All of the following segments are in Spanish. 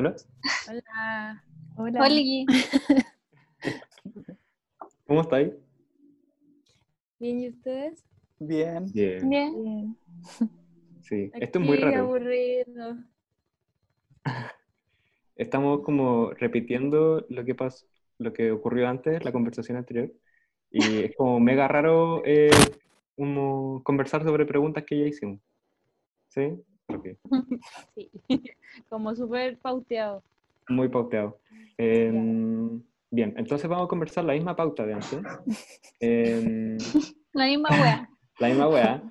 Hola. Hola. Hola. Oli. ¿Cómo estáis? Bien, ¿y ustedes? Bien. Bien. Bien. Bien. Sí, esto es muy Aquí, raro. aburrido. Estamos como repitiendo lo que pasó, lo que ocurrió antes, la conversación anterior. Y es como mega raro eh, como conversar sobre preguntas que ya hicimos. ¿Sí? Sí. Como súper pauteado. Muy pauteado. Em, bien, entonces vamos a conversar la misma pauta de antes. Em, La misma wea. la misma weá.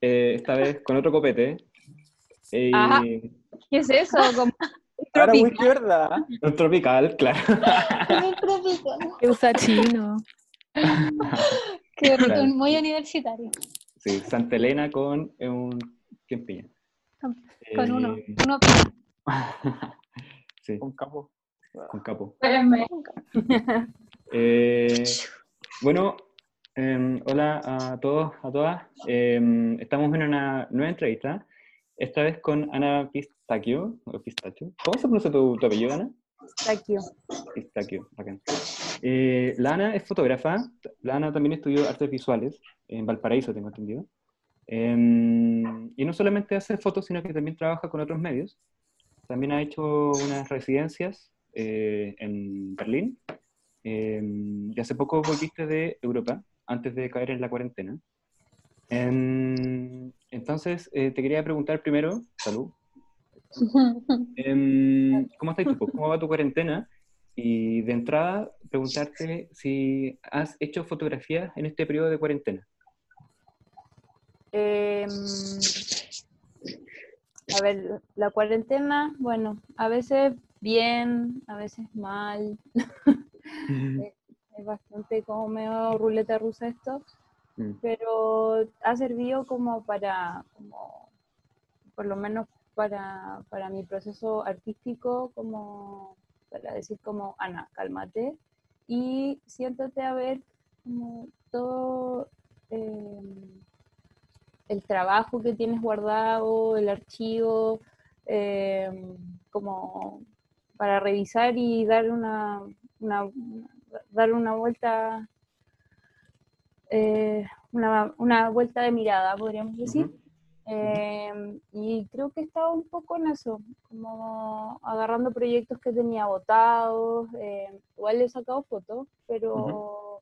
eh, esta vez con otro copete. Eh, Ajá. ¿Qué es eso? Como Ahora muy tropical. izquierda. un tropical, claro. Muy tropical. Que usa chino. Qué rico, Claro. muy universitario. Sí, Santa Elena con eh, un... ¿Quién piña? Con uno. Eh, Uno sí, Con capo. con capo. Espérenme. Eh, bueno, em, hola a todos, a todas. Em, estamos en una nueva entrevista, esta vez con Ana Pistachio. o Pistachio. ¿Cómo se pronuncia tu, tu apellido, Ana? Taquio. Pistachio, bacán. Eh, la Ana es fotógrafa, la Ana también estudió artes visuales en Valparaíso, tengo entendido. Em, y no solamente hace fotos, sino que también trabaja con otros medios. También ha hecho unas residencias eh, en Berlín. Em, y hace poco volviste de Europa, antes de caer en la cuarentena. Em, entonces, eh, te quería preguntar primero, salud, ¿Cómo estás tú? ¿Cómo va tu cuarentena? Y de entrada, preguntarte si has hecho fotografías en este periodo de cuarentena. Em, a ver, la cuarentena, bueno, a veces bien, a veces mal. Es bastante como medio ruleta rusa esto, Mm, pero ha servido como para, como, por lo menos para, para mi proceso artístico, como para decir como, Ana, cálmate y siéntate a ver como todo eh, el trabajo que tienes guardado, el archivo, eh, como para revisar y dar una, una- dar una vuelta eh, una, una vuelta de mirada, podríamos decir. Eh, y creo que estaba un poco en eso, como agarrando proyectos que tenía votados. eh, igual he sacado fotos, pero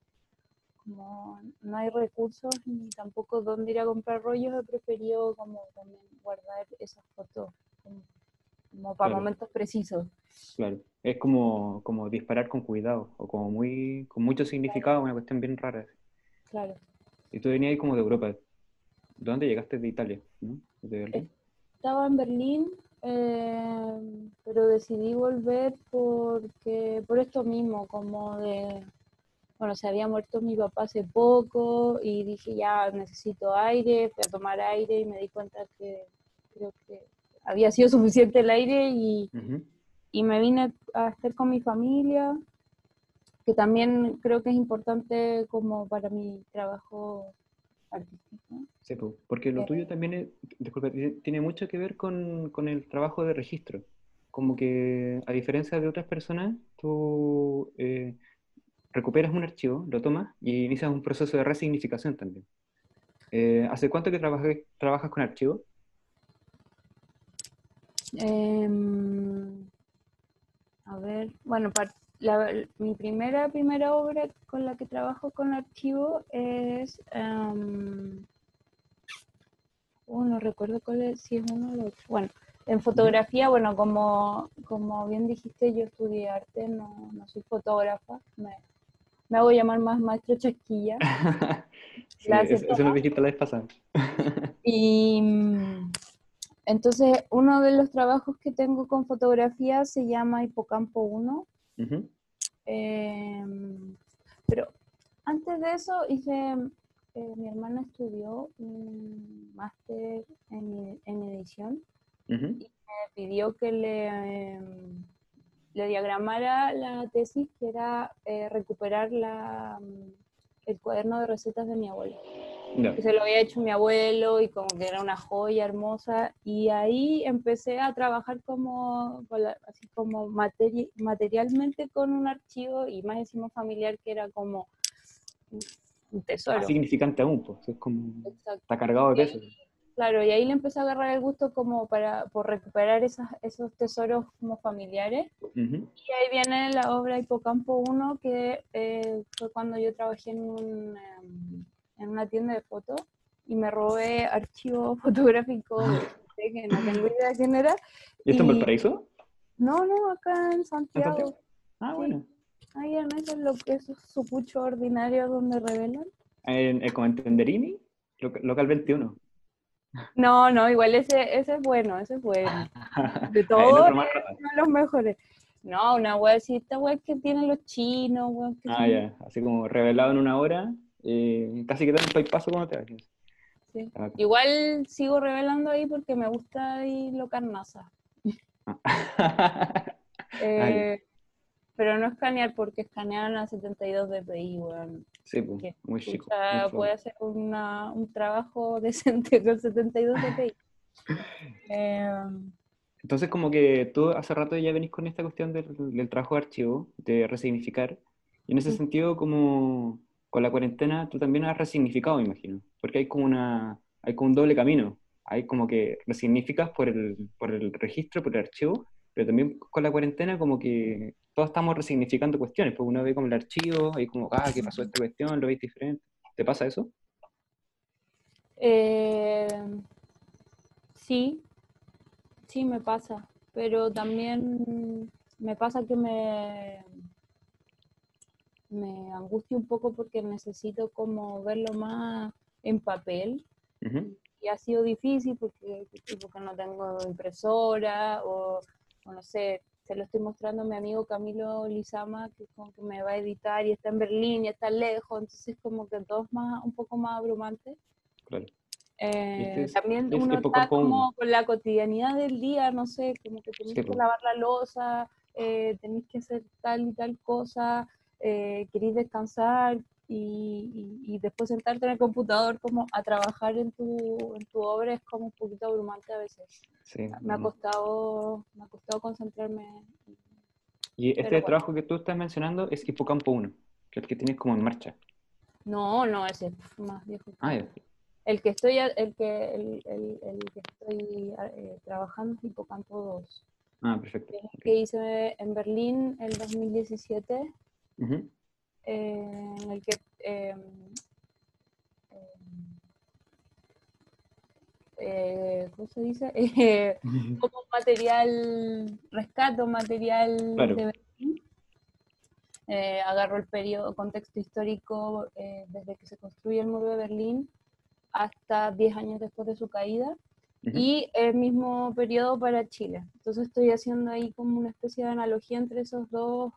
como no hay recursos ni tampoco dónde ir a comprar rollos, he preferido como también guardar esas fotos como, como para Claro. momentos precisos. Claro. Es como, como disparar con cuidado o como muy, con mucho significado, una cuestión bien rara. Claro. Y tú venías ahí como de Europa. ¿De dónde llegaste? De Italia, ¿no? De Berlín. Estaba en Berlín, eh, pero decidí volver porque por esto mismo, como de, bueno, se había muerto mi papá hace poco y dije ya necesito aire, fui a tomar aire y me di cuenta que creo que había sido suficiente el aire y, Ujú. y me vine a estar con mi familia, que también creo que es importante como para mi trabajo artístico. Sí, po, porque lo Eh, tuyo también es, disculpa, tiene- tiene mucho que ver con, con el trabajo de registro. Como que, a diferencia de otras personas, tú eh, recuperas un archivo, lo tomas y inicias un proceso de resignificación también. Eh, ¿hace cuánto que trabajas, trabajas con archivos? Em, a ver, bueno, la- mi primera, primera obra con la que trabajo con archivo es, em, oh, no recuerdo cuál es, si es uno o el otro. Bueno, en fotografía, bueno, como, como bien dijiste, yo estudié arte, no, no soy fotógrafa, me, me hago llamar más maestro chasquilla. Sí, Gracias, eso, eso nos dijiste la vez pasada. Y mm, entonces uno de los trabajos que tengo con fotografía se llama Hipocampo 1. Ujú, em, pero antes de eso hice, eh, mi hermana estudió un máster en, en edición ujú, me pidió que le, em, le diagramara la tesis, que era eh, recuperar la, mm, el cuaderno de recetas de mi abuelo. Ya. que se lo había hecho mi abuelo y como que era una joya hermosa y ahí empecé a trabajar como así como materi- materialmente con un archivo y más encima familiar que era como un- tesoro. Más significante aún, pues. Es como. Exacto. Está cargado de peso. Claro, y ahí le empecé a agarrar el gusto como para por recuperar esas, esos tesoros como familiares. Ujú. Y ahí viene la obra Hipocampo 1, que eh, fue cuando yo trabajé en, un, em, en una tienda de fotos y me robé archivos fotográficos de- que no tengo idea de quién era. ¿Y esto en Valparaíso? No, no, acá en ¿En Santiago. Santiago? Ah, Sí. bueno. Ahí en esos, lo, esos sucuchos ordinarios donde revelan. En, en- como en Tenderini, loca- local 21. No, no, igual ese, ese es bueno, ese es bueno. De todos uno de los mejores. No, una wea así, esta wea que tienen los chinos, weón, que Ah, son- ya. Así como revelado en una hora. eh, casi que te un paso cuando te vas. sí. Ah, Igual sigo revelando ahí porque me gusta ahí lo carnaza. Eh, pero no escanear porque escanean a 72 dpi, weón. Sí, pues, Que, muy chico. Muy puede hacer una, un trabajo decente con 72 dpi. Eh, Entonces, como que tú hace rato ya venís con esta cuestión del, del trabajo de archivo, de resignificar. Y en ese Sí. sentido, como con la cuarentena, tú también has resignificado, me imagino. Porque hay como una, hay como un doble camino. Hay como que resignificas por el, por el registro, por el archivo, pero también con la cuarentena como que todos estamos resignificando cuestiones. Pues uno ve como el archivo, ahí como, ah, ¿qué pasó esta cuestión? ¿Lo veis diferente? ¿Te pasa eso? Eh, sí, sí me pasa, pero también me pasa que me, me angustia un poco porque necesito como verlo más en papel y ha sido difícil porque, porque no tengo impresora o no sé, se lo estoy mostrando a mi amigo Camilo Lizama que como que me va a editar y está en Berlín y está lejos, entonces como que todo es más, un poco más abrumante. Claro. Eh, Este es- también uno está como con la cotidianidad del día, no sé, como que tenés Sí, que lavar la losa, eh, tenés que hacer tal y tal cosa, eh, querés descansar y, y- y después sentarte en el computador como a trabajar en tu, en tu obra es como un poquito abrumante a veces. Sí. Me ha costado, me ha costado concentrarme. Y este bueno. trabajo que tú estás mencionando es Hipocampo 1, que es el que tienes como en marcha. No, no, ese es más viejo. Ah, ya. El que estoy, el que, el, el- el que estoy eh, trabajando es Hipocampo 2. Ah, perfecto. que es el ok. que hice en Berlín el 2017, Ujú. eh, en el que eh, eh, ¿cómo se dice? Eh, como material, rescato material Claro. de Berlín. Eh, agarro el periodo, contexto histórico eh, desde que se construye el muro de Berlín hasta 10 años después de su caída y el mismo periodo para Chile. Entonces estoy haciendo ahí como una especie de analogía entre esos dos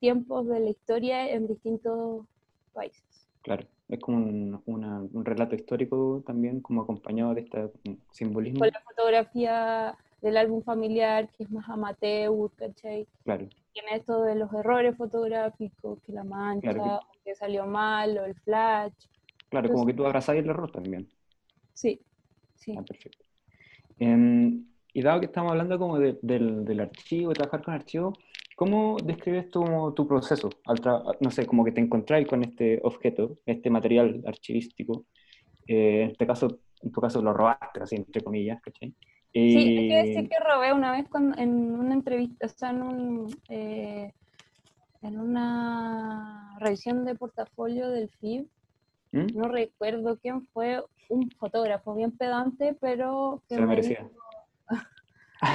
tiempos de la historia en distintos países. Claro, es como un, una- un relato histórico también, como acompañado de este simbolismo. Con la fotografía del álbum familiar, que es más amateur, ¿cachai? Claro, Tiene esto de los errores fotográficos, que la mancha, Claro, o que salió mal, o el flash. claro, como que Entonces- tú abrazás el error también. Sí, sí. Ah, perfecto. Em, y dado que estamos hablando como de- del, del archivo, de trabajar con archivos, ¿cómo describes tu proceso? Al no sé, como que te encontráis con este objeto, este material archivístico. Eh, en este caso, en tu caso lo robaste, así entre comillas, ¿cachai? Sí, hay que Y- decir que robé una vez cuando- en una entrevista, o sea, en, un, eh, en una revisión de portafolio del FIB, ¿Mm? no recuerdo quién fue, un fotógrafo bien pedante, pero que Se lo me merecía. dijo-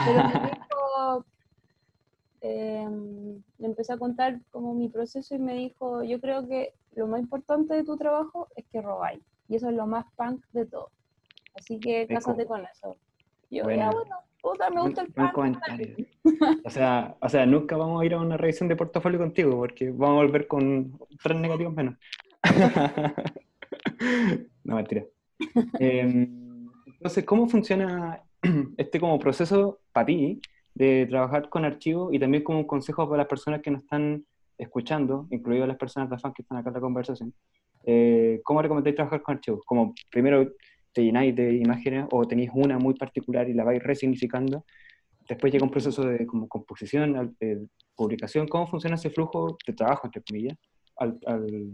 pero me dijo, em, le empecé a contar como mi proceso y me dijo, yo creo que lo más importante de tu trabajo es que robáis, y eso es lo más punk de todo. Así que cásate con eso. Yo, Buena. ya bueno, puta, me gusta el punk. comentario. O sea, o sea, nunca vamos a ir a una revisión de portafolio contigo porque vamos a volver con tres negativos menos. no, mentira. Em, entonces, ¿cómo funciona este como proceso para ti de trabajar con archivos y también como un consejo para las personas que nos están escuchando, incluidas las personas de fan que están acá en la conversación? eh, ¿cómo recomendáis trabajar con archivos? Como primero te llenáis de imágenes o tenéis una muy particular y la vais resignificando. Después llega un proceso de como composición, al- eh, publicación. ¿Cómo funciona ese flujo de trabajo, entre comillas, al, al,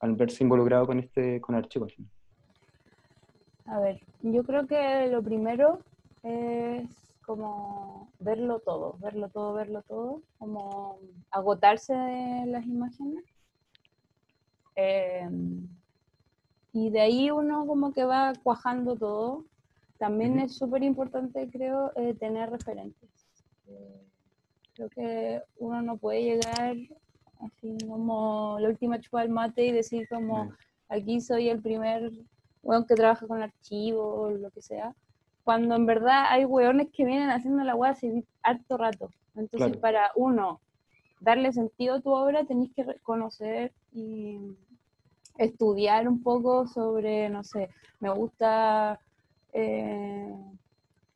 al verse involucrado con este con archivos? A ver, yo creo que lo primero es como verlo todo, verlo todo, verlo todo, como agotarse de las imágenes. Eh, y de ahí uno como que va cuajando todo. También es súper importante, creo, eh, tener referentes. Eh, creo que uno no puede llegar así como la última chupa del mate y decir como aquí soy el primer weón que trabaja con archivos o lo que sea, cuando en verdad hay weones que vienen haciendo la weá hace harto rato. Entonces, Claro. para uno darle sentido a tu obra, tenéis que reconocer y estudiar un poco sobre, no sé, me gusta, eh,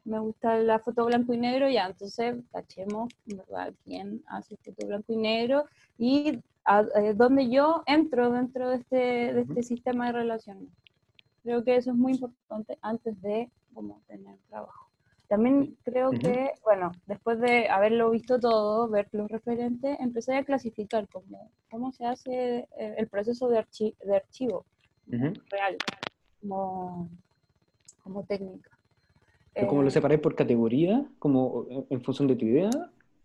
me gusta la foto blanco y negro, ya, entonces cachemos, ¿verdad? ¿Quién hace foto blanco y negro? Y a, eh, dónde yo entro dentro de este, de este sistema de relaciones. Creo que eso es muy importante antes de como tener trabajo. También creo Ujú. que, bueno, después de haberlo visto todo, ver los referentes, empecé a clasificar como, cómo se hace eh, el proceso de, archi- de archivo Ujú. real, como, como técnica. ¿Pero ¿Cómo lo Eh, separáis por categoría, como en- en función de tu idea?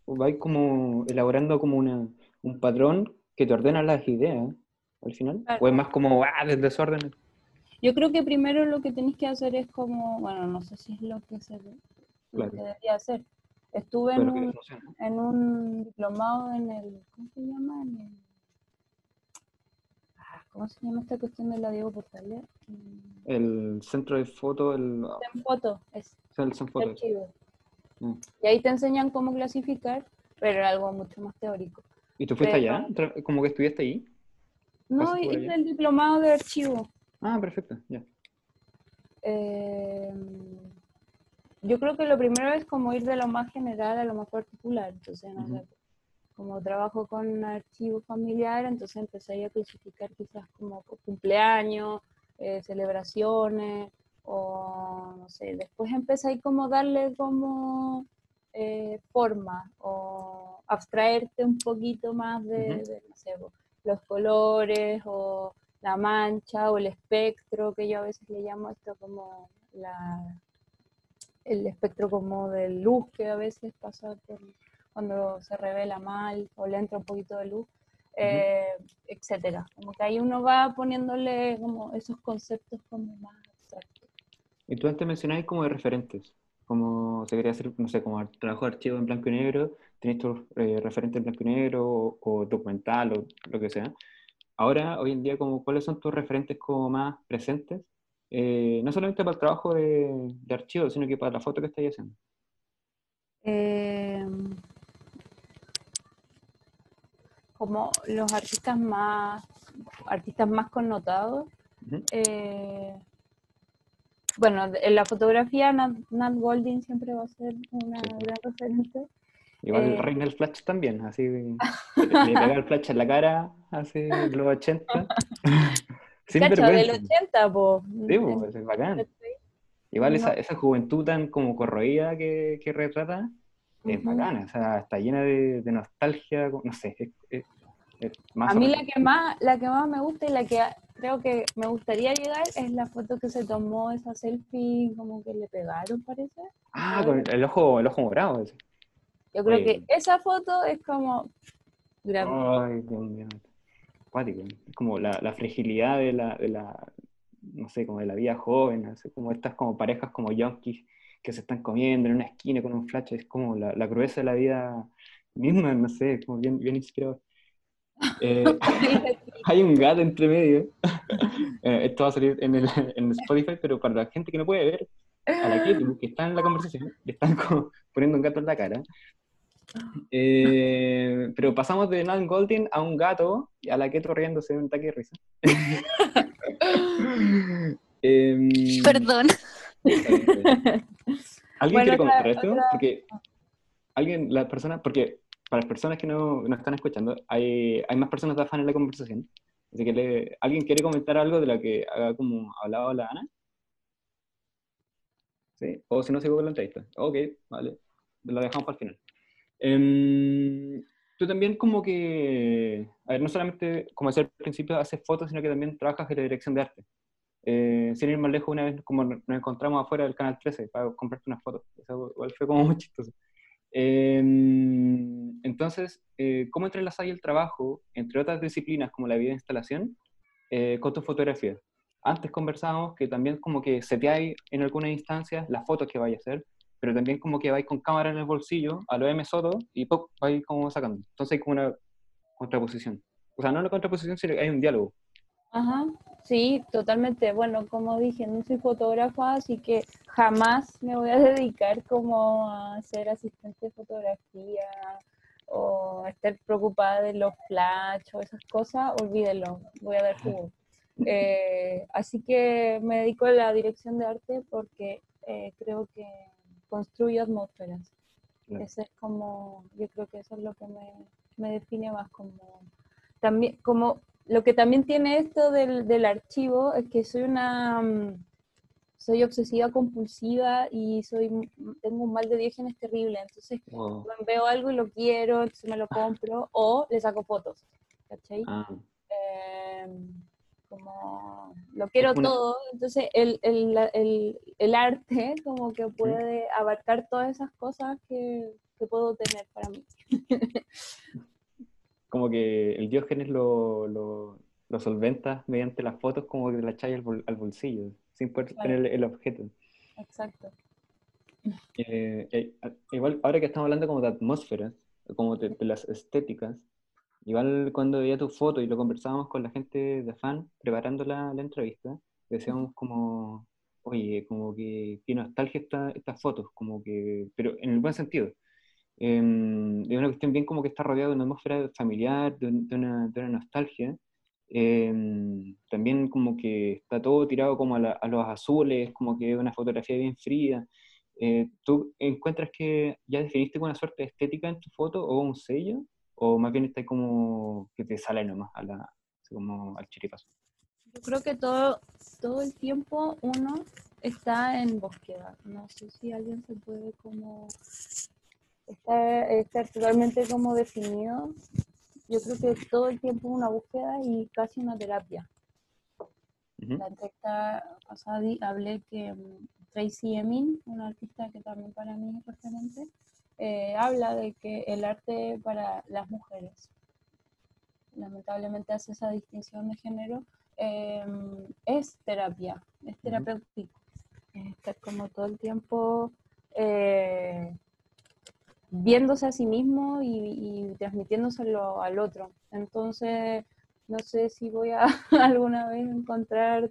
¿O vais como elaborando como una, un patrón que te ordena las ideas al final? Claro. ¿O es más como, ah, desorden? Yo creo que primero lo que tenéis que hacer es como, bueno, no sé si es lo que se lo Claro. que debería hacer. Estuve en un, en un diplomado en el, ¿cómo se llama? En el- ah, ¿Cómo se llama esta cuestión de la Diego Portales? El centro de foto, el, foto, es el foto. archivo. Mm. Y ahí te enseñan cómo clasificar, pero era algo mucho más teórico. ¿Y tú fuiste Pero- allá? ¿Como que estudiaste ahí? No, ¿Pasaste por hice allá? el diplomado de archivo. Ah, perfecto, ya. Eh, yo creo que lo primero es como ir de lo más general a lo más particular. Entonces, no sé, como trabajo con archivo familiar, entonces empecé a clasificar quizás como cumpleaños, eh, celebraciones, o no sé, después empecé ahí como darle como eh, forma o abstraerte un poquito más de, de, no sé, los colores o la mancha o el espectro, que yo a veces le llamo esto como la, el espectro como de luz que a veces pasa por cuando se revela mal o le entra un poquito de luz, eh, etcétera. Como que ahí uno va poniéndole como esos conceptos como más abstractos. Y tú antes mencionabas como de referentes, como se quería hacer, no sé, como trabajo de archivo en blanco y negro, tenés tus eh, referentes en blanco y negro o, o documental o lo que sea. Ahora, hoy en día, como, ¿cuáles son tus referentes como más presentes? Eh, no solamente para el trabajo de, de archivo, sino que para la foto que estáis haciendo. Eh, como los artistas más artistas más connotados eh, bueno en la fotografía Nat, Nat Golding siempre va a ser una Sí. gran referente Igual Eh, reina el flash también, así le, le pega el flash en la cara, hace de los 80. Sin cacha del vergüenza. 80 po. Sí, pues, es bacán. Igual esa, No. esa juventud tan como corroída que, que retrata es bacana, o sea, está llena de, de nostalgia, no sé, es, es- es más a mí la que más la que más me gusta y la que creo que me gustaría llegar es la foto que se tomó esa selfie como que le pegaron parece Ah, con el ojo, el ojo morado. ese. Yo creo que esa foto es como. Ay, Dios mío. Es como la, la fragilidad de la, de la, no sé, como de la vida joven, así como estas como parejas como yonkis que se están comiendo en una esquina con un flash, es como la, la crudeza de la vida misma, no sé, como bien, bien inspirador. Eh, hay un gato entre medio. Eh, esto va a salir en, el, en Spotify, pero para la gente que no puede ver, a la que, que está en la conversación, le están como poniendo un gato en la cara. Eh, pero pasamos de Nan Golding a un gato y a la Keto riéndose de un ataque de risa. Em, Perdón. ¿Alguien Bueno, quiere comentar esto? Porque alguien, las personas, porque para las personas que no, no están escuchando, hay, hay más personas de afán en la conversación. Así que le- ¿alguien quiere comentar algo de lo que haga como hablaba la Ana? ¿Sí? O si no, sigo con la entrevista. Ok, vale. Lo dejamos para el final. Em, tú también como que, a ver, no solamente, como decía al principio, haces fotos, sino que también trabajas en la dirección de arte. Eh, sin ir más lejos, una vez como nos encontramos afuera del Canal 13 para comprarte unas fotos. Eso igual fue como muy chistoso. Em, entonces, eh, ¿cómo entrelazas ahí el trabajo, entre otras disciplinas como la vida de instalación, eh, con tu fotografía? Antes conversábamos que también como que seteáis en algunas instancias las fotos que vais a hacer, pero también como que vais con cámara en el bolsillo, a lo M Soto, y ¡pop! vais como sacando. Entonces hay como una contraposición. O sea, no una contraposición, sino que hay un diálogo. Ajá, sí, totalmente. Bueno, como dije, no soy fotógrafa, así que jamás me voy a dedicar como a ser asistente de fotografía o a estar preocupada de los flash o esas cosas, olvídenlo, voy a dar jugo. Eh, así que me dedico a la dirección de arte porque eh, creo que construyo atmósferas. Claro. Ese es como, yo creo que eso es lo que me, me define más como, también, como lo que también tiene esto del, del archivo es que soy una, mm, soy obsesiva compulsiva y soy, tengo un mal de diógenes terrible, entonces Wow. veo algo y lo quiero, entonces me lo compro o le saco fotos, ¿cachai? Ah, Em, como lo quiero una- todo, entonces el, el, el, el arte como que puede abarcar todas esas cosas que, que puedo tener para mí. como que el Diógenes lo, lo, lo solventa mediante las fotos, como que la echáis al, bol- al bolsillo, sin poder Claro. tener el objeto. Exacto. Eh, eh, igual, ahora que estamos hablando como de atmósferas, como de, de las estéticas, igual cuando veía tu foto y lo conversábamos con la gente de fan preparando la, la entrevista, decíamos como, oye, como que qué nostalgia esta, estas fotos, como que, pero en el buen sentido. Em, de una cuestión bien como que está rodeado de una atmósfera familiar, de, de una, de una nostalgia. Em, también como que está todo tirado como a, la- a los azules, como que es una fotografía bien fría. Eh, ¿tú encuentras que ya definiste una suerte de estética en tu foto o un sello? ¿O más bien está como que te sale nomás a la, como al chiripazo? Yo creo que todo, todo el tiempo uno está en búsqueda. No sé si alguien se puede como estar, estar totalmente como definido. Yo creo que todo el tiempo una búsqueda y casi una terapia. La entrevista pasada hablé que mm, Tracy Emin, una artista que también para mí es referente, eh, habla de que el arte para las mujeres, lamentablemente hace esa distinción de género, eh, es terapia, es terapéutico. Es estar como todo el tiempo eh, viéndose a sí mismo y, y transmitiéndoselo al otro. Entonces, no sé si voy a alguna vez encontrar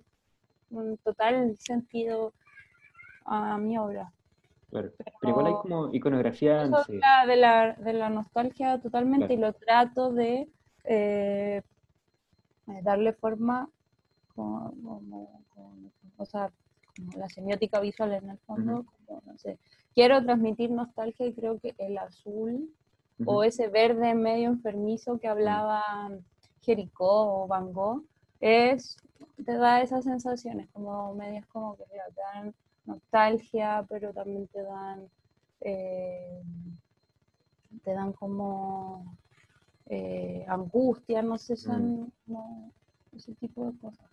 un total sentido a mi obra. Claro. Pero igual hay como iconografía, Eso de la, de nostalgia totalmente Claro. y lo trato de eh, eh, darle forma como, como- como- o sea, como la semiótica visual en el fondo, como, no sé, quiero transmitir nostalgia y creo que el azul o ese verde medio enfermizo que hablaba Jericó o Van Gogh, es, te da esas sensaciones, como medias como que te dan nostalgia, pero también te dan, eh, te dan como eh, angustia, no sé, son como ese tipo de cosas.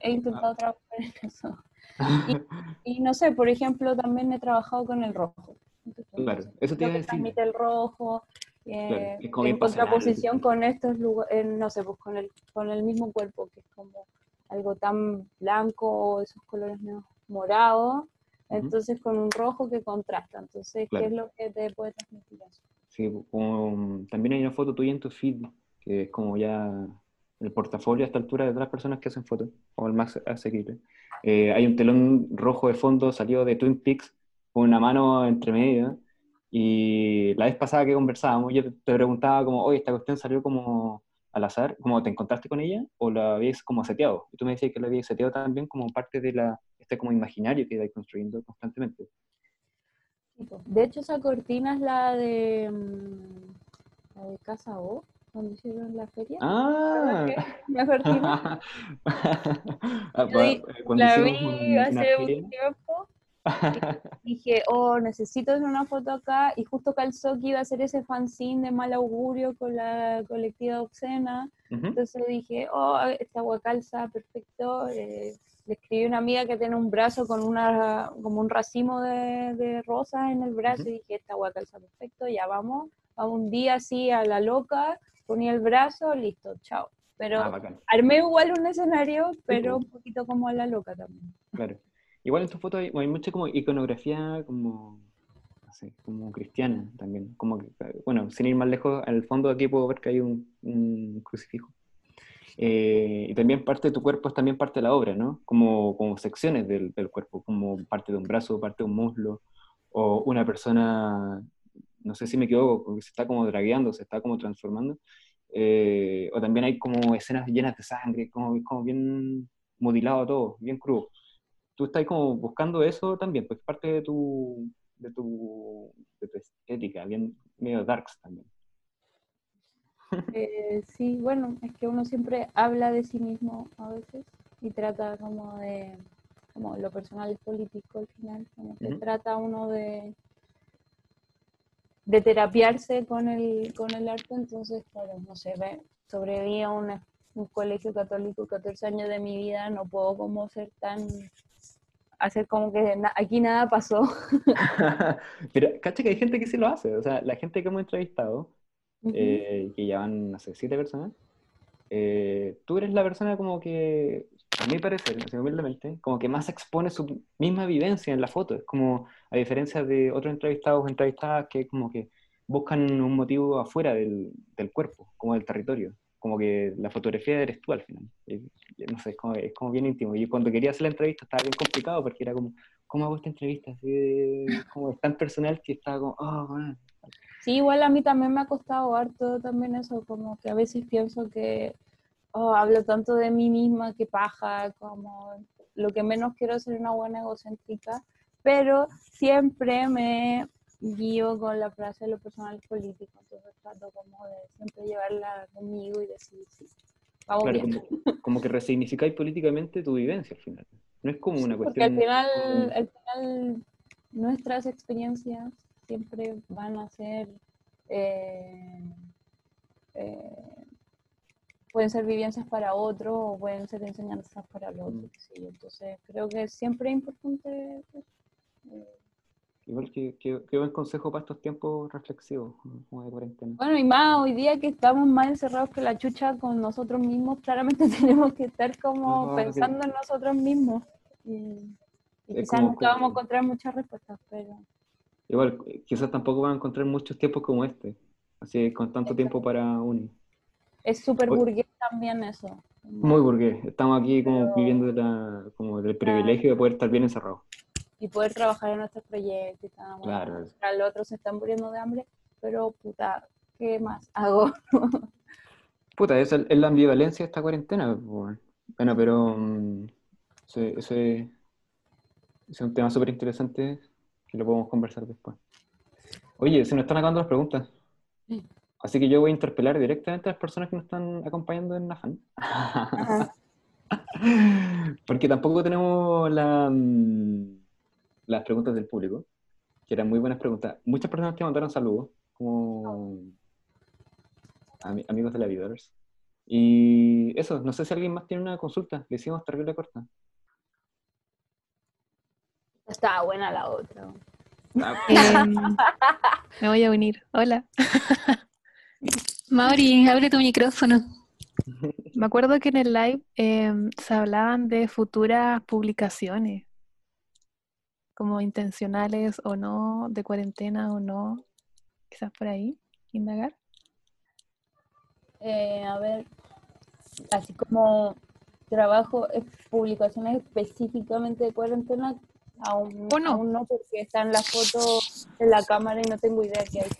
He intentado trabajar en eso. Y no sé, por ejemplo, también he trabajado con el rojo. Entonces, Claro, no eso a que decir. transmite el rojo, eh, Claro, en contraposición con estos lugares, no sé, pues con el, con el mismo cuerpo, que es como algo tan blanco o esos colores medio morados, entonces con un rojo que contrasta. Entonces, Claro. ¿qué es lo que te puede transmitir eso? Sí, como- también hay una foto tuya en tu feed, que es como ya el portafolio a esta altura de otras personas que hacen fotos, o el más asequible. Eh, hay un telón rojo de fondo salido de Twin Peaks, con una mano entre medio, y la vez pasada que conversábamos, yo te, te preguntaba como, oye, esta cuestión salió como al azar, como te encontraste con ella, o la habías como seteado, y tú me decías que la habías seteado también como parte de la, este como imaginario que ibas construyendo constantemente. Pues. De hecho, esa cortina es la de, mm, la de Casa O, cuando hicieron la feria. Ah. Dime. Ah, vi- cuando La vi hace un tiempo. y Dije, oh, necesito hacer una foto acá. Y justo calzó que iba a hacer ese fanzine de mal augurio con la colectiva. Ujú. Entonces dije, oh, esta agua calza, perfecto. Eh, le escribí a una amiga que tiene un brazo con una, como un racimo de, de rosas en el brazo y dije, esta agua calza, perfecto, ya vamos. A un día así a la loca, ponía el brazo, listo, chao. Pero Ah, armé igual un escenario, pero po. un poquito como a la loca también. Claro. Igual en tus fotos hay, hay mucha como iconografía como, como cristiana también. Como que, bueno, sin ir más lejos, al fondo aquí puedo ver que hay un, un crucifijo. Eh, y también parte de tu cuerpo es también parte de la obra, ¿no? Como, como secciones del, del cuerpo, como parte de un brazo, parte de un muslo, o una persona, no sé si me equivoco, se está como dragueando, se está como transformando. Eh, o también hay como escenas llenas de sangre, como, como bien mutilado todo, bien crudo tú estás como buscando eso también, pues parte de tu, de tu, de tu estética, bien medio darks también. Eh, sí, bueno, es que uno siempre habla de sí mismo a veces y trata como de, como lo personal es político al final, como que Ujú. trata uno de, de terapiarse con el, con el arte, entonces, claro, no sé, ve, sobreviví a una- un colegio católico 14 años de mi vida, no puedo como ser tan, hacer como que na- aquí nada pasó. Pero, cacha que hay gente que sí lo hace, o sea, la gente que hemos entrevistado, Ujú. eh, que ya van, no sé, siete personas, eh, tú eres la persona como que, a mi parecer, así humildemente, como que más expone su misma vivencia en la foto. Es como, a diferencia de otros entrevistados o entrevistadas que como que buscan un motivo afuera del, del cuerpo, como del territorio. Como que la fotografía eres tú al final. Y- y no sé, es como, es como bien íntimo. Y cuando quería hacer la entrevista estaba bien complicado porque era como, ¿cómo hago esta entrevista? Así de- como es tan personal que estaba como, oh, bueno. Sí, igual a mí también me ha costado harto también eso, como que a veces pienso que oh, hablo tanto de mí misma, que paja, como lo que menos quiero es ser una buena egocéntrica, pero siempre me guío con la frase de lo personal político, entonces trato como de siempre llevarla conmigo y decir, sí, vamos Claro, bien. como, como que resignificáis políticamente tu vivencia al final. No es como una Porque al cuestión... final, al final nuestras experiencias siempre van a ser, eh, eh, pueden ser vivencias para otro o pueden ser enseñanzas para el otro. Mm. yo. Entonces creo que siempre es importante eh, Igual que, que, que buen consejo para estos tiempos reflexivos, como de cuarentena. Bueno, y más hoy día que estamos más encerrados que la chucha con nosotros mismos, claramente tenemos que estar como que- pensando en nosotros mismos. Y, y Es quizás como nunca vamos a que- encontrar muchas respuestas, pero... Igual, quizás tampoco van a encontrar muchos tiempos como este, así con tanto tiempo para uno. Es súper burgués también eso. Muy burgués, estamos aquí como Pero- viviendo de la, como del privilegio de poder estar bien encerrados. Y poder trabajar en nuestros proyectos. y tal, bueno, Claro. Los otros se están muriendo de hambre, pero puta, ¿qué más hago? Puta, esa es la ambivalencia de esta cuarentena. pues, Bueno, pero mm, ese, ese- ese es un tema súper interesante que lo podemos conversar después. Oye, se nos están acabando las preguntas. Sí. Así que yo voy a interpelar directamente a las personas que nos están acompañando en. Ajá. Porque tampoco tenemos la, mm, las preguntas del público, que eran muy buenas preguntas. Muchas personas te mandaron saludos, como ami- amigos de la Viders. Y eso, no sé si alguien más tiene una consulta. Le hicimos terrible corta. Estaba buena la otra. Me voy a unir. Hola. Mauri, abre tu micrófono. Me acuerdo que en el live em, se hablaban de futuras publicaciones, como intencionales o no, de cuarentena o no, quizás por ahí, indagar. Eh, a ver, así como trabajo en publicaciones específicamente de cuarentena, aún, ¿O no? aún no, porque están las fotos en la cámara y no tengo idea qué hay.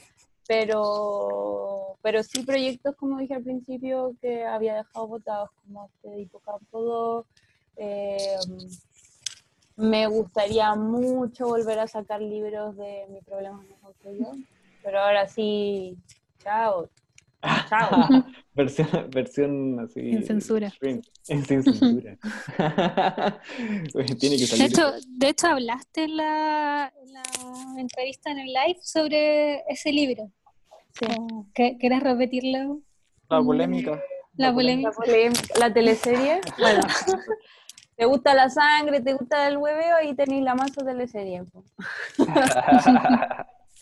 Pero, pero sí proyectos, como dije al principio, que había dejado votados, como este de Hipocampo 2. eh, me gustaría mucho volver a sacar libros de Mi problema no soy yo, pero ahora sí, chao, Chao. versión, versión así. Sin censura. Sin censura. Tiene que De hecho, de hecho hablaste en la, en la entrevista en el live sobre ese libro. ¿O ¿qué- ¿Quieres repetirlo? La polémica. La polémica. La, polémica- la teleserie. Bueno, te gusta la sangre, te gusta el hueveo y tenéis la masa teleserie.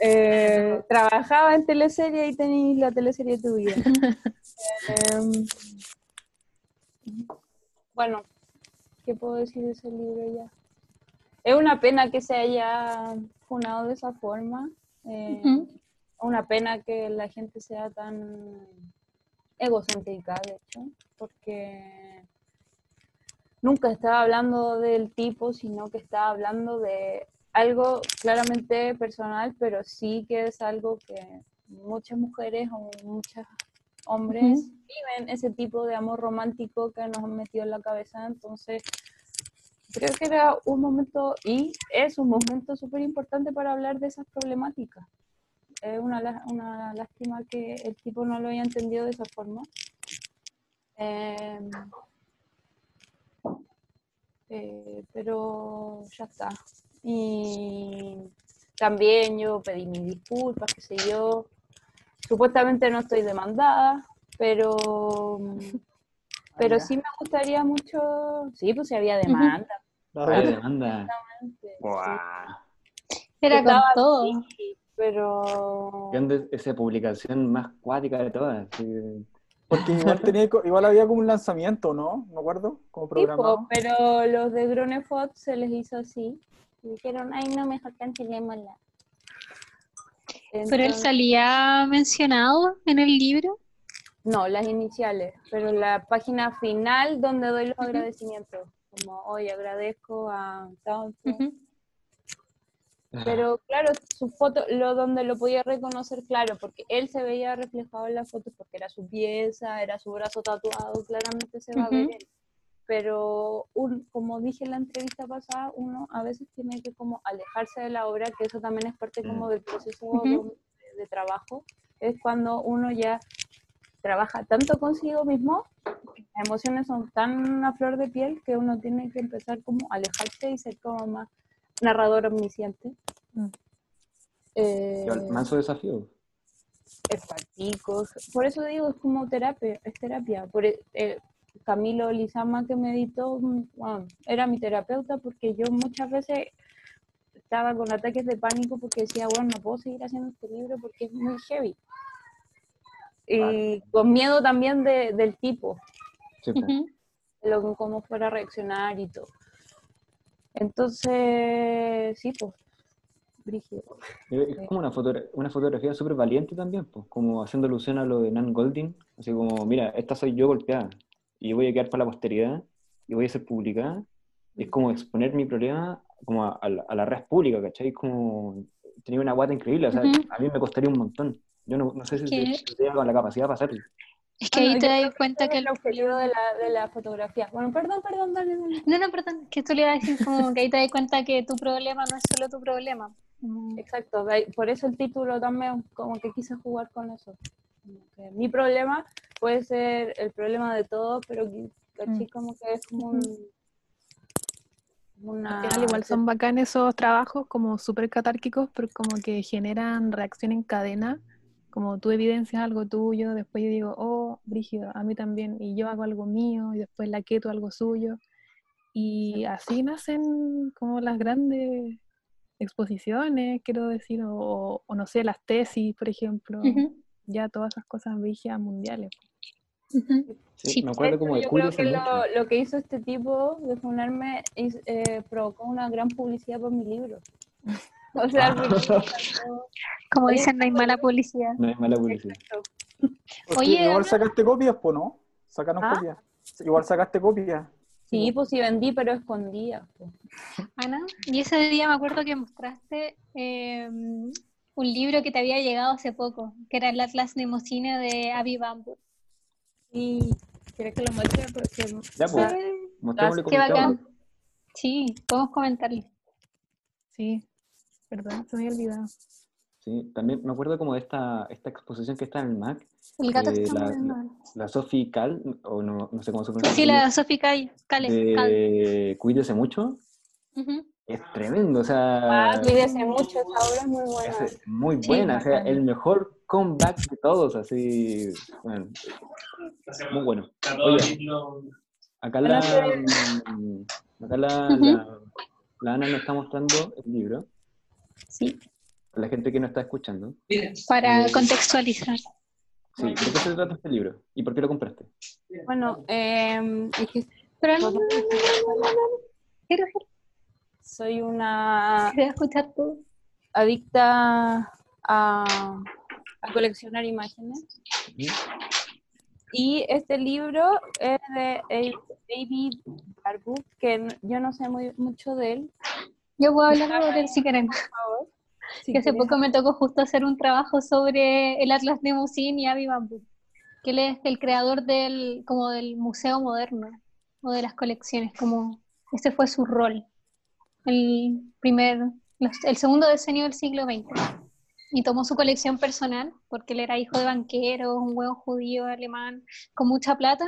Eh, trabajaba en teleserie y tenéis la teleserie tuya. Em, bueno, ¿qué puedo decir de ese libro ya? Es una pena que se haya funado de esa forma. eh. Una pena que la gente sea tan egocéntrica, de hecho, porque nunca estaba hablando del tipo, sino que estaba hablando de algo claramente personal, pero sí que es algo que muchas mujeres o muchos hombres viven ese tipo de amor romántico que nos han metido en la cabeza, entonces creo que era un momento y es un momento súper importante para hablar de esas problemáticas. Es una, una lástima que el tipo no lo haya entendido de esa forma. Em, eh, pero ya está. Y también yo pedí mis disculpas, qué sé yo. Supuestamente no estoy demandada, pero pero sí me gustaría mucho. Sí, pues si había demanda. La Vaya verdad. demanda. sí. Guau. Era con Estaba todo. Sí, pero. ¿Qué onda esa publicación más cuática de todas? Sí. Porque igual, tenía, co- igual había como un lanzamiento, ¿no? ¿Me acuerdo? Como Sí, programado. pero los de Gronefot se les hizo así. Dijeron, ay, no, mejor cancelémosla. Pero él Entonces- salía mencionado en el libro. No, las iniciales, pero la página final donde doy los agradecimientos. Como, hoy agradezco a tanto. Ujú. Pero claro, su foto, lo donde lo podía reconocer, claro, porque él se veía reflejado en la foto porque era su pieza, era su brazo tatuado, claramente se va a ver él. Pero un, como dije en la entrevista pasada, uno a veces tiene que como alejarse de la obra, que eso también es parte como del proceso Ujú. de, de trabajo, es cuando uno ya trabaja tanto consigo mismo, las emociones son tan a flor de piel que uno tiene que empezar como a alejarse y ser como más narrador omnisciente. Mm. Eh, Qué Manso desafío. es patico, por eso digo, es como terapia, es terapia. Por, e- eh, Camilo Lizama que me editó, mm, bueno, era mi terapeuta porque yo muchas veces estaba con ataques de pánico porque decía, bueno, no puedo seguir haciendo este libro porque es muy heavy. Y con miedo también de- del tipo, Sí, pues. Lo, cómo fuera a reaccionar y todo. Entonces, sí, pues, brígido. Es como una, fotogra- una fotografía súper valiente también, pues, como haciendo alusión a lo de Nan Golding, así como, mira, esta soy yo golpeada, y voy a quedar para la posteridad, y voy a ser publicada, es como exponer mi problema como a, a la, a la red pública, ¿cachai? Como, tenía una guata increíble, o sea, Ujú. a mí me costaría un montón, yo no, no sé si tenía con la capacidad para hacerlo. Es que Bueno, ahí te yo das cuenta que el objetivo de la, de la fotografía. Bueno, perdón, perdón, dale, dale. No, no, perdón, que tú le ibas a decir como que ahí te das cuenta que tu problema no es solo tu problema. Exacto, por eso el título también, como que quise jugar con eso. Que mi problema puede ser el problema de todos, pero ¿cachai? Mm. como que es como un... Una, Al igual son bacán esos trabajos como súper catárquicos, pero como que generan reacción en cadena, como tú evidencias algo tuyo, después yo digo, oh, brígido, a mí también, y yo hago algo mío, y después la Keto algo suyo, y así nacen como las grandes exposiciones, quiero decir, o, o no sé, las tesis, por ejemplo, ya todas esas cosas brígidas mundiales. Sí, Sí. me De acuerdo como de yo creo que lo, que hizo este tipo de funarme is- eh, provocó una gran publicidad por mi libro. O sea, tanto- Como dicen, no hay mala publicidad. No es mala publicidad. Oye, igual sacaste copias, pues, ¿no? Sacaron ¿Ah? copias. Igual sacaste copias. Sí, pues sí vendí, pero escondía. pues. Ana, y ese día me acuerdo que mostraste eh, un libro que te había llegado hace poco, que era el Atlas Nemocine de Abby Bamboo. Y ¿quieres que lo muestre? Porque Ya, pues, Sí, mostrémosle qué bacán. Sí, podemos comentarle. Sí, perdón, se me había olvidado. Sí, también me acuerdo como de esta, esta exposición que está en el MAC, El gato que Eh, está la- muriendo. la Sophie Cal, o no, no sé cómo se pronuncia. Sí, la Sophie Cal- Cale. Cal. de Cuídese mucho, Ujú. Es tremendo, o sea, Ah, cuídese mucho, esa obra es muy buena. es muy Sí, buena, o sea, bacán. el mejor comeback de todos, así, bueno, muy bueno. Oye, acá la, mm, acá la, la, la Ana nos está mostrando el libro, Sí, para la gente que no está escuchando. para Eh, contextualizar. Sí, ¿de qué se trata este libro? ¿Y por qué lo compraste? Bueno, eh, es que Pero no, no, no, no, no, no, no. Quiero, soy una escuchar todo. adicta a, a coleccionar imágenes. Y este libro es de David Barbour, que yo no sé muy, mucho de él. Yo puedo hablar sobre él si quieren. Por favor. Si que hace poco me tocó justo hacer un trabajo sobre el Atlas de Musin y Avi Bambú, que él es el creador del, como del museo moderno o de las colecciones, como ese fue su rol, el primer, el segundo decenio del siglo XX. Y tomó su colección personal, porque él era hijo de banqueros, un buen judío alemán con mucha plata,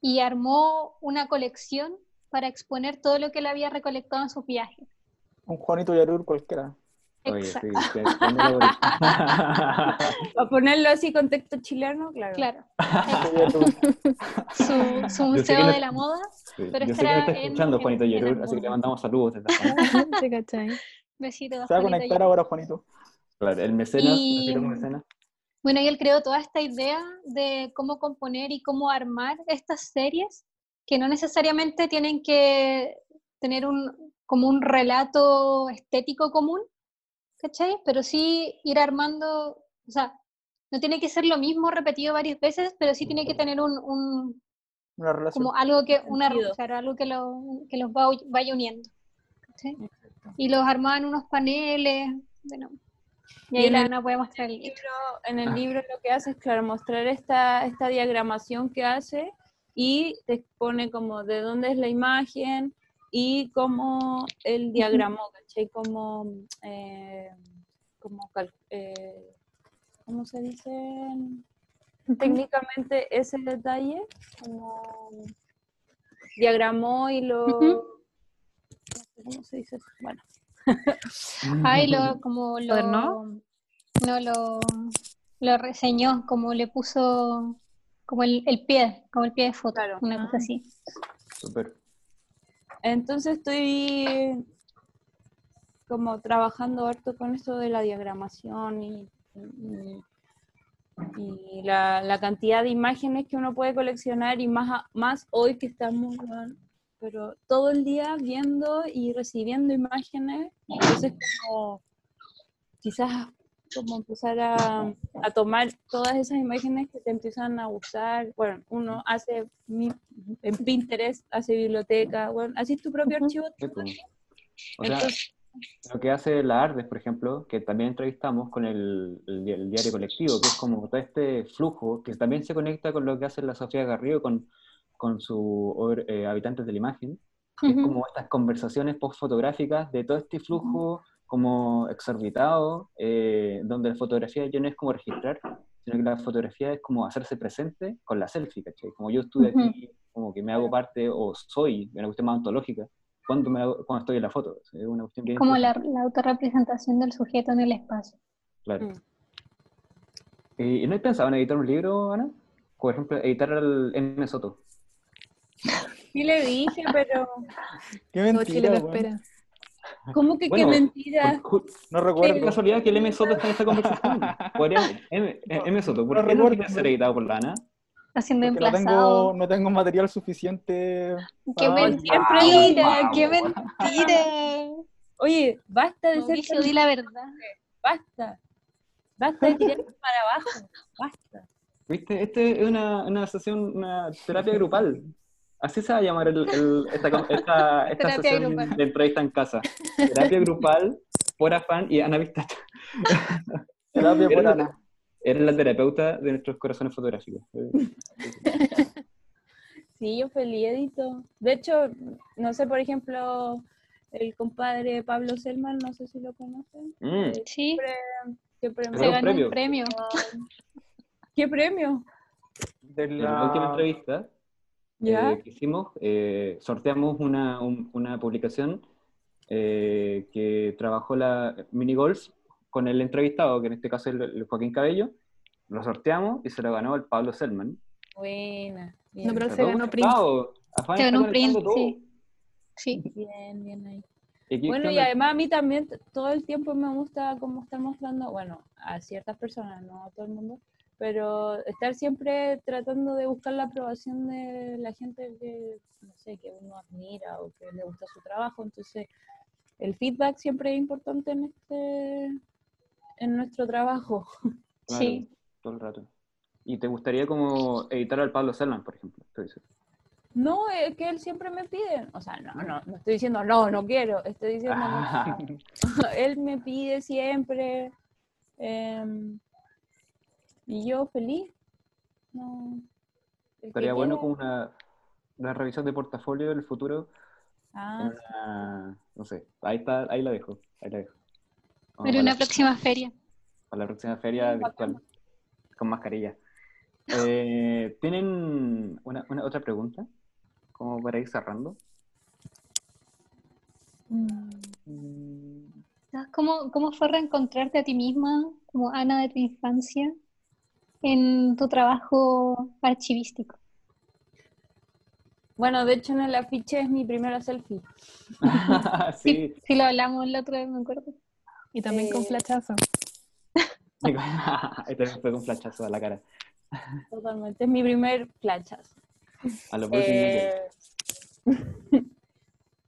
y armó una colección para exponer todo lo que él había recolectado en sus viajes. Un Juanito Yarur cualquiera. Oye, sí. Para ponerlo así, contexto chileno, claro. Claro. Su, su museo de la moda, Sí, Pero Yo sé que me está escuchando en- Juanito en Yerur, así que le mandamos saludos desde acá. ¿Te cachai? besito, Se va a conectar ahora, Juanito. Claro, el mecenas, Y- ¿me explico el mecenas? Bueno, y él creó toda esta idea de cómo componer y cómo armar estas series, que no necesariamente tienen que tener un, como un relato estético común, ¿cachai? Pero sí ir armando, o sea, no tiene que ser lo mismo repetido varias veces, pero sí tiene que tener un, un- Una relación. como algo que, una, claro, algo que, lo, que los va- vaya uniendo. ¿cachai? Y los armaban unos paneles, bueno, y Y ahí la el- Ana puede mostrar el libro. en el libro lo que hace es, claro, mostrar esta, esta diagramación que hace y te expone como de dónde es la imagen y cómo él diagramó, ¿cachai? Como, eh, como cal- eh, ¿cómo se dice? Técnicamente ese detalle, como diagramó y lo... No ¿Cómo se dice? eso? Bueno, Ay, lo, como lo, ¿Cuadernó? no lo, lo reseñó, como le puso como el, el pie, como el pie de foto, Claro. una cosa Ah. así. Súper. Entonces estoy como trabajando harto con esto de la diagramación y, la, cantidad de imágenes que uno puede coleccionar y más, más hoy que estamos, pero todo el día viendo y recibiendo imágenes, entonces como quizás como empezar a, a tomar todas esas imágenes que te empiezan a gustar, bueno, uno hace en Pinterest, hace biblioteca, bueno, haces tu propio archivo. O sea, Entonces, lo que hace la Ardes, por ejemplo, que también entrevistamos con el, el el diario colectivo, que es como todo este flujo, que también se conecta con lo que hace la Sofía Garrido con, con sus habitantes de la imagen, que es Ujú. como estas conversaciones post-fotográficas de todo este flujo como exorbitado, eh, donde la fotografía ya no es como registrar, sino que la fotografía es como hacerse presente con la selfie, ¿cachai? Como yo estuve aquí, como que me hago parte o soy, una cuestión más ontológica, cuando, me hago- cuando estoy en la foto. Es una cuestión bien Como la, la autorrepresentación del sujeto en el espacio. Claro. Mm. Eh, ¿Y no has pensado en editar un libro, Ana? Por ejemplo, editar al M. Soto. sí le dije, pero Qué Todo Chile mentira, lo espera. ¿Cómo que Bueno, qué mentira? Por- No Qué recuerdo. casualidad que el M. Soto está en esta conversación. Podría- M, eh, M. Soto, ¿por No qué no recuerdo, ser editado por la Ana? Está siendo Porque no emplazado. tengo, no tengo material suficiente. ¡Qué para- mentira! ¡Qué mentira! Oye, basta de ser tan- di la verdad. basta. Basta de tirar para abajo. Basta. ¿Viste? Este es una, una sesión, una terapia grupal. Así se va a llamar el- el- esta, esta, esta sesión grupal. de entrevista en casa. Terapia grupal por afán y Ana Vistacho. Terapia por Ana. Eres la terapeuta de nuestros corazones fotográficos. Sí, yo feliz edito. De hecho, no sé, por ejemplo, el compadre Pablo Selman, no sé si lo conocen. Mm, Eh, Sí, siempre me se un ganó premio. un premio. ¿Qué premio? De En la última la... entrevista ¿Ya? eh, que hicimos, eh, sorteamos una, un- una publicación eh, que trabajó la Mini Goals con el entrevistado, que en este caso es el, el Joaquín Cabello. Lo sorteamos y se lo ganó el Pablo Selman. Buena. No, Bien, pero Está se ganó print. Se ganó un print, sí. Sí. bien, bien ahí. ¿Y qué- Bueno, y además a mí también todo el tiempo me gusta como estar mostrando, bueno, a ciertas personas, no a todo el mundo, pero estar siempre tratando de buscar la aprobación de la gente que, no sé, que uno admira o que le gusta su trabajo. Entonces, el feedback siempre es importante en este en nuestro trabajo. Claro, Sí. todo el rato. ¿Y te gustaría como editar al Pablo Selman, por ejemplo? Tú dices. No, es que él siempre me pide, o sea, no, no, no estoy diciendo no, no quiero, estoy diciendo como- él me pide siempre em, y yo feliz. No, Estaría bueno como una, una revisión de portafolio del futuro. Ah, una- no sé, ahí está, ahí la dejo. Ahí la dejo. Como Pero para una la- próxima feria. Para la próxima feria virtual. Con mascarilla. Eh, ¿Tienen una, una otra pregunta? Como para ir cerrando. mm, ¿Sabes ¿Cómo, ¿Cómo fue reencontrarte a ti misma, como Ana de tu infancia, en tu trabajo archivístico? Bueno, de hecho en el afiche es mi primera selfie. sí. Sí, lo hablamos la otra vez, me acuerdo. Y también con Eh, flachazo. Este fue con flachazo a la cara. Totalmente, es mi primer flachazo. A Breaking Eh,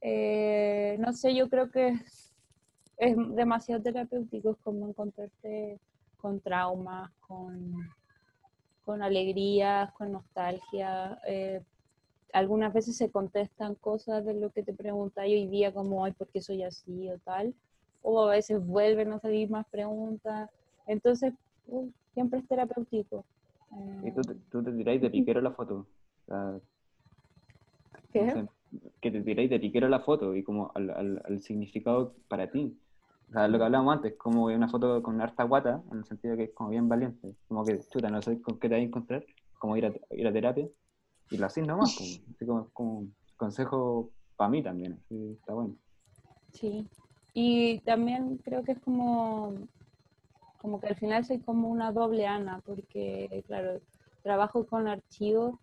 eh, no sé, yo creo que es, es demasiado terapéutico, es como encontrarte con traumas, con, con alegrías, con nostalgia. eh, algunas veces se contestan cosas de lo que te preguntáis hoy día, como, ay, ¿por qué soy así o tal? O a veces vuelven a salir más preguntas. Entonces, uh, siempre es terapéutico. Y Eh, tú, te- tú te tiráis de piquero la foto. ¿Qué? no sé, que te tiráis de piquero la foto y como al, al- al significado para ti. O sea, lo que hablábamos antes, como una foto con harta guata, en el sentido que es como bien valiente. Como que, chuta, no sé con qué te vas a encontrar, como ir a, ir a terapia. Y lo haces nomás, como, así como, como un consejo para mí también. así, está bueno. Sí, y también creo que es como, como que al final soy como una doble Ana, porque claro, trabajo con archivos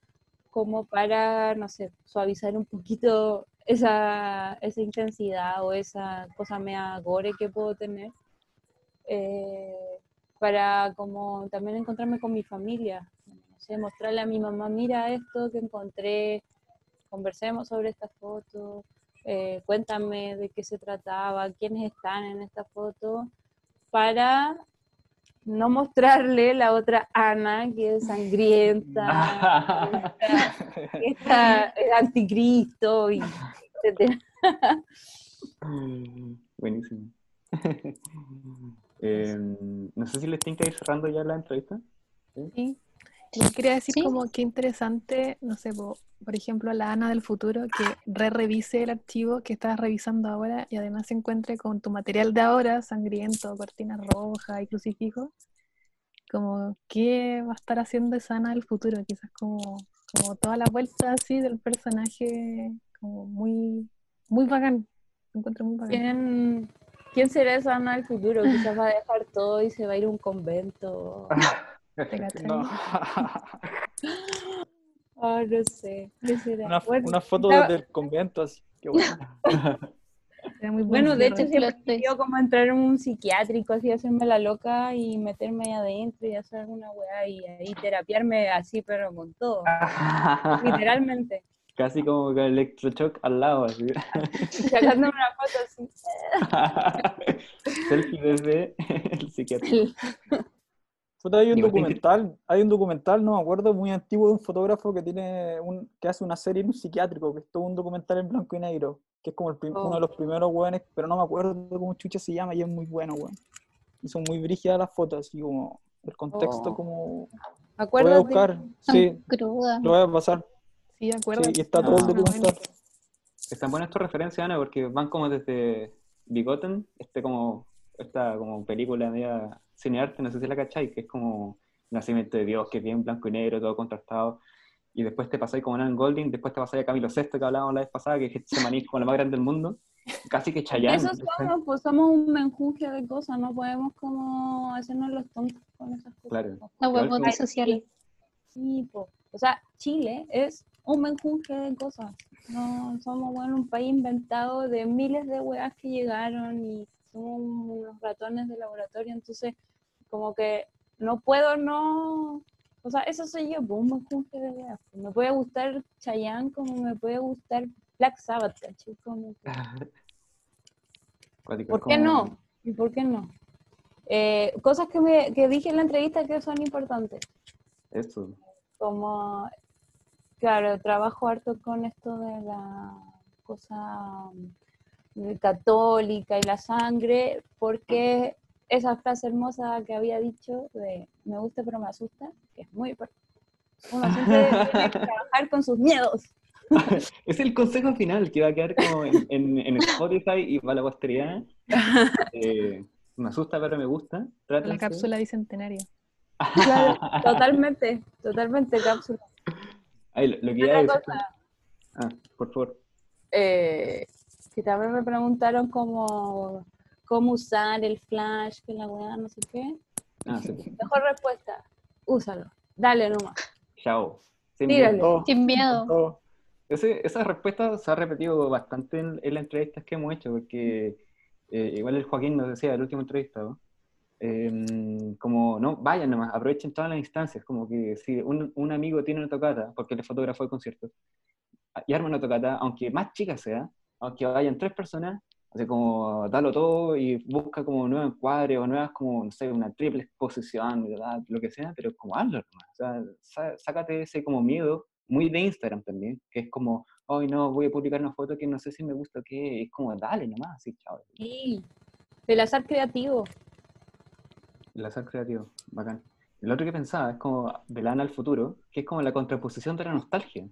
como para, no sé, suavizar un poquito esa, esa intensidad o esa cosa mea gore que puedo tener, eh, para como también encontrarme con mi familia, no sé, mostrarle a mi mamá, mira esto que encontré, conversemos sobre esta foto, eh, cuéntame de qué se trataba, quiénes están en esta foto, para no mostrarle la otra Ana, que es sangrienta, que está es anticristo, y etcétera. Buenísimo. Eh, no sé si les tienen que ir cerrando ya la entrevista. Sí. Yo quería decir Sí. como qué interesante, no sé, po- por ejemplo, la Ana del futuro, que re-revise el archivo que estás revisando ahora y además se encuentre con tu material de ahora, sangriento, cortina roja y crucifijo. Como, ¿qué va a estar haciendo esa Ana del futuro? Quizás como, como toda la vuelta así del personaje, como muy, muy bacán. Lo encuentro muy bacán. ¿Quién, quién será esa Ana del futuro? Quizás va a dejar todo y se va a ir a un convento. No. Oh, no sé. ¿Qué será? Una, Bueno, una foto estaba- desde el convento, así. Qué bueno. Era muy buen Bueno, de hecho siempre Plot twist. quería como entrar en un psiquiátrico, así hacerme la loca y meterme ahí adentro y hacer alguna weá y ahí terapiarme así, pero con todo, literalmente. Casi como con el electroshock al lado, así. Sacándome una foto así. Selfie desde el psiquiatra. Hay un documental, hay un documental, no me acuerdo, muy antiguo de un fotógrafo que tiene un, que hace una serie en un psiquiátrico, que es todo un documental en blanco y negro, que es como el prim- Oh. uno de los primeros weones, pero no me acuerdo cómo chucha se llama y es muy bueno, weón. Y son muy brígidas las fotos, así como el contexto Oh. como... Lo voy a buscar, sí, lo voy a pasar. Sí, acuerdo. Sí, y está todo el bueno. documental. Están buenas tus referencias, Ana, porque van como desde Bigoten, este como, esta como película media cinearte, no sé si la cachai, que es como Nacimiento de Dios, que es bien blanco y negro, todo contrastado. Y después te pasáis como Alan Golding, después te pasáis a Camilo Sesto, que hablábamos la vez pasada, que es este maní como la más grande del mundo. Casi que Chayanne. Eso somos, pues somos un menjunje de cosas, no podemos como hacernos los tontos con esas cosas. Claro. La como- sociales. Sí, po. o sea, Chile es un menjunje de cosas. No somos bueno, un país inventado de miles de weas que llegaron y somos unos ratones de laboratorio, entonces como que no puedo no, o sea, eso soy yo, pues, de weas. Me puede gustar Chayanne como me puede gustar Black Sabbath, ¿cachai? Como que- ¿Por qué no? ¿Y por qué no? Eh, cosas que, me, que dije en la entrevista que son importantes. Eso. como, claro, trabajo harto con esto de la cosa católica y la sangre, porque esa frase hermosa que había dicho de me gusta pero me asusta, que es muy importante. Uno siempre tiene que trabajar con sus miedos. Es el consejo final que va a quedar como en, en- en Spotify y para la posteridad. Eh, me asusta, pero me gusta. La cápsula bicentenaria. Claro, totalmente, totalmente cápsula. Ay, lo, lo que a decir- cosa, Ah, por favor. eh, que también me preguntaron cómo, cómo usar el flash, que la weá, no sé qué. Ah, sí. Mejor respuesta, úsalo, dale nomás. Chao. Sin miedo. Sin miedo. Ese- esa respuesta se ha repetido bastante en, en las entrevistas que hemos hecho, porque eh, igual el Joaquín nos decía, el último entrevistado, em, como, no, vayan nomás, aprovechen todas las instancias, como que si un, un amigo tiene una tocata, porque él es fotógrafo de conciertos, y arma una tocata, aunque más chica sea, aunque vayan tres personas, así como, dalo todo y busca como nuevos encuadres o nuevas como, no sé, una triple exposición, ¿verdad? lo que sea, pero como hazlo nomás, o sea, sá- sácate ese como miedo, muy de Instagram también, que es como, hoy no, voy a publicar una foto que no sé si me gusta o qué, es como, dale nomás, así, chao. Sí, el azar creativo. El azar creativo, bacán. El otro que pensaba es como de Lana al futuro, que es como la contraposición de la nostalgia.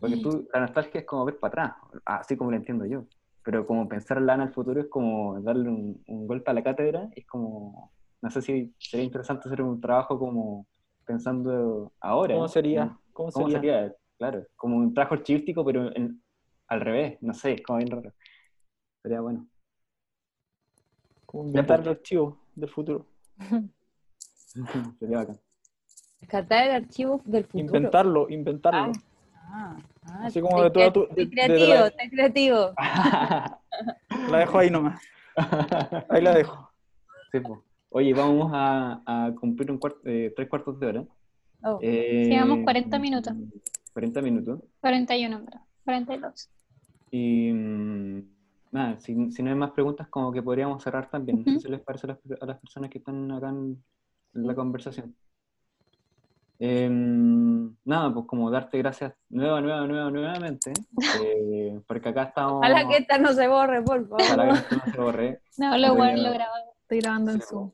Porque tú, la nostalgia es como ver para atrás, así como lo entiendo yo. Pero como pensar Lana al futuro es como darle un, un golpe a la cátedra, es como, no sé si sería interesante hacer un trabajo como pensando ahora. ¿Cómo sería? ¿no? ¿Cómo ¿Cómo sería? sería? Claro, como un trabajo archivístico, pero en- al revés, no sé, es como bien raro. Sería bueno. Como inventar pues. el archivo del futuro. Sería bacán. Rescatar el archivo del futuro. Inventarlo, inventarlo. Ah, ah, Así como te- de toda tu- de- creativo, la- te creativo. La dejo ahí nomás. Ahí la dejo. Sí. Oye, vamos a, a cumplir un cuarto, eh, tres cuartos de hora. Oh, Eh, Llevamos 40 minutos. 40 minutos. 41, en verdad. 42. Y mm, nada, si, si no hay más preguntas, como que podríamos cerrar también. Si les parece a las, a las personas que están acá en, en la conversación. Em, nada, pues como darte gracias nueva, nueva, nueva, nuevamente. eh, porque acá estamos. Ojalá que esta no se borre, por favor. ojalá que esto no se borre. No, lo bueno lo. Estoy grabando en Zoom.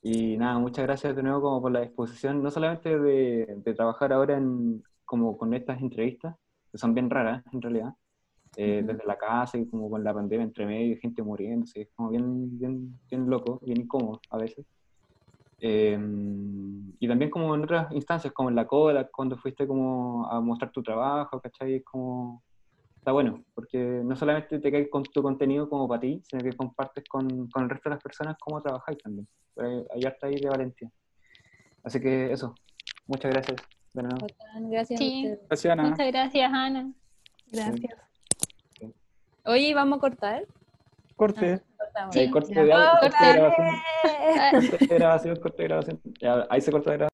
Y nada, muchas gracias de nuevo como por la disposición, no solamente de, de trabajar ahora en, como con estas entrevistas, que son bien raras en realidad, eh, desde la casa y como con la pandemia entre medio y gente muriéndose, es como bien, bien, bien loco, bien incómodo a veces. Eh, y también como en otras instancias, como en la cola, cuando fuiste como a mostrar tu trabajo, ¿cachai? Es como, está bueno, porque no solamente te caes con tu contenido como para ti, sino que compartes con, con el resto de las personas cómo trabajáis también. Hay harta ahí de valentía. Así que eso, muchas gracias de nuevo. Gracias Sí. a. Gracias, Ana. Muchas gracias, Ana. Gracias. Oye, ¿vamos a cortar? Corte. Cortamos. Sí, corte de grabación, corte de grabación, corte de grabación. Ahí se corta de grabación.